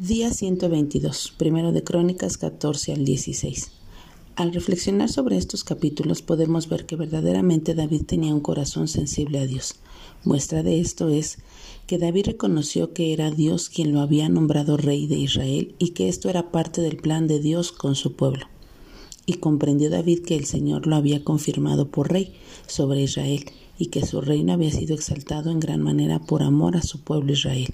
Día 122, primero de Crónicas 14 al 16. Al reflexionar sobre estos capítulos podemos ver que verdaderamente David tenía un corazón sensible a Dios. Muestra de esto es que David reconoció que era Dios quien lo había nombrado rey de Israel y que esto era parte del plan de Dios con su pueblo. Y comprendió David que el Señor lo había confirmado por rey sobre Israel y que su reino había sido exaltado en gran manera por amor a su pueblo Israel.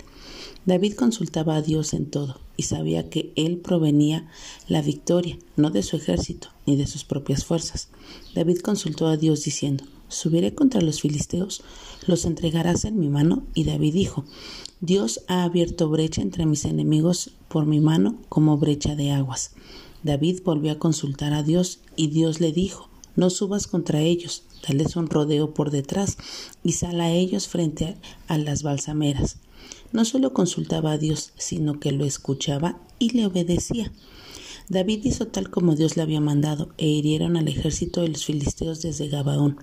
David consultaba a Dios en todo y sabía que él provenía la victoria, no de su ejército ni de sus propias fuerzas. David consultó a Dios diciendo, ¿subiré contra los filisteos? ¿Los entregarás en mi mano? Y David dijo, Dios ha abierto brecha entre mis enemigos por mi mano como brecha de aguas. David volvió a consultar a Dios y Dios le dijo, no subas contra ellos, dales un rodeo por detrás y sal a ellos frente a las balsameras no solo consultaba a Dios, sino que lo escuchaba y le obedecía. David hizo tal como Dios le había mandado e hirieron al ejército de los filisteos desde Gabaón.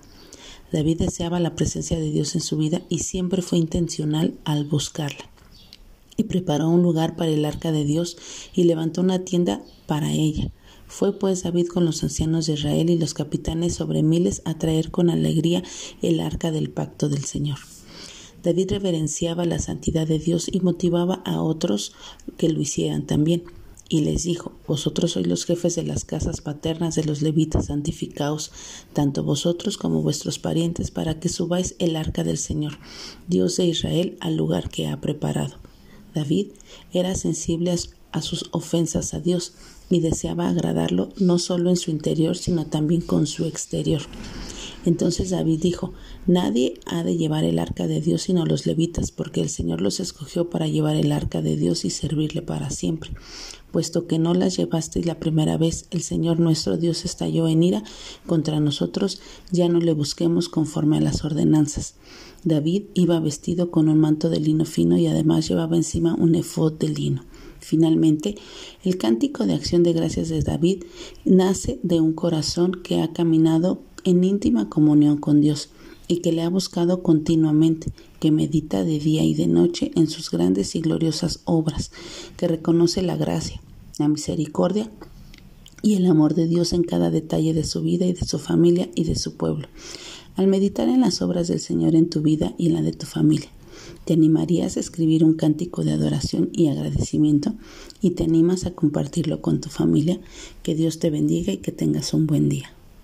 David deseaba la presencia de Dios en su vida y siempre fue intencional al buscarla. Y preparó un lugar para el arca de Dios y levantó una tienda para ella. Fue pues David con los ancianos de Israel y los capitanes sobre miles a traer con alegría el arca del pacto del Señor. David reverenciaba la santidad de Dios y motivaba a otros que lo hicieran también. Y les dijo, Vosotros sois los jefes de las casas paternas de los levitas, santificaos, tanto vosotros como vuestros parientes, para que subáis el arca del Señor, Dios de Israel, al lugar que ha preparado. David era sensible a sus ofensas a Dios y deseaba agradarlo no solo en su interior, sino también con su exterior. Entonces David dijo, Nadie ha de llevar el arca de Dios sino los levitas, porque el Señor los escogió para llevar el arca de Dios y servirle para siempre. Puesto que no las llevasteis la primera vez, el Señor nuestro Dios estalló en ira contra nosotros, ya no le busquemos conforme a las ordenanzas. David iba vestido con un manto de lino fino y además llevaba encima un efod de lino. Finalmente, el cántico de acción de gracias de David nace de un corazón que ha caminado en íntima comunión con Dios y que le ha buscado continuamente, que medita de día y de noche en sus grandes y gloriosas obras, que reconoce la gracia, la misericordia y el amor de Dios en cada detalle de su vida y de su familia y de su pueblo. Al meditar en las obras del Señor en tu vida y en la de tu familia, te animarías a escribir un cántico de adoración y agradecimiento y te animas a compartirlo con tu familia. Que Dios te bendiga y que tengas un buen día.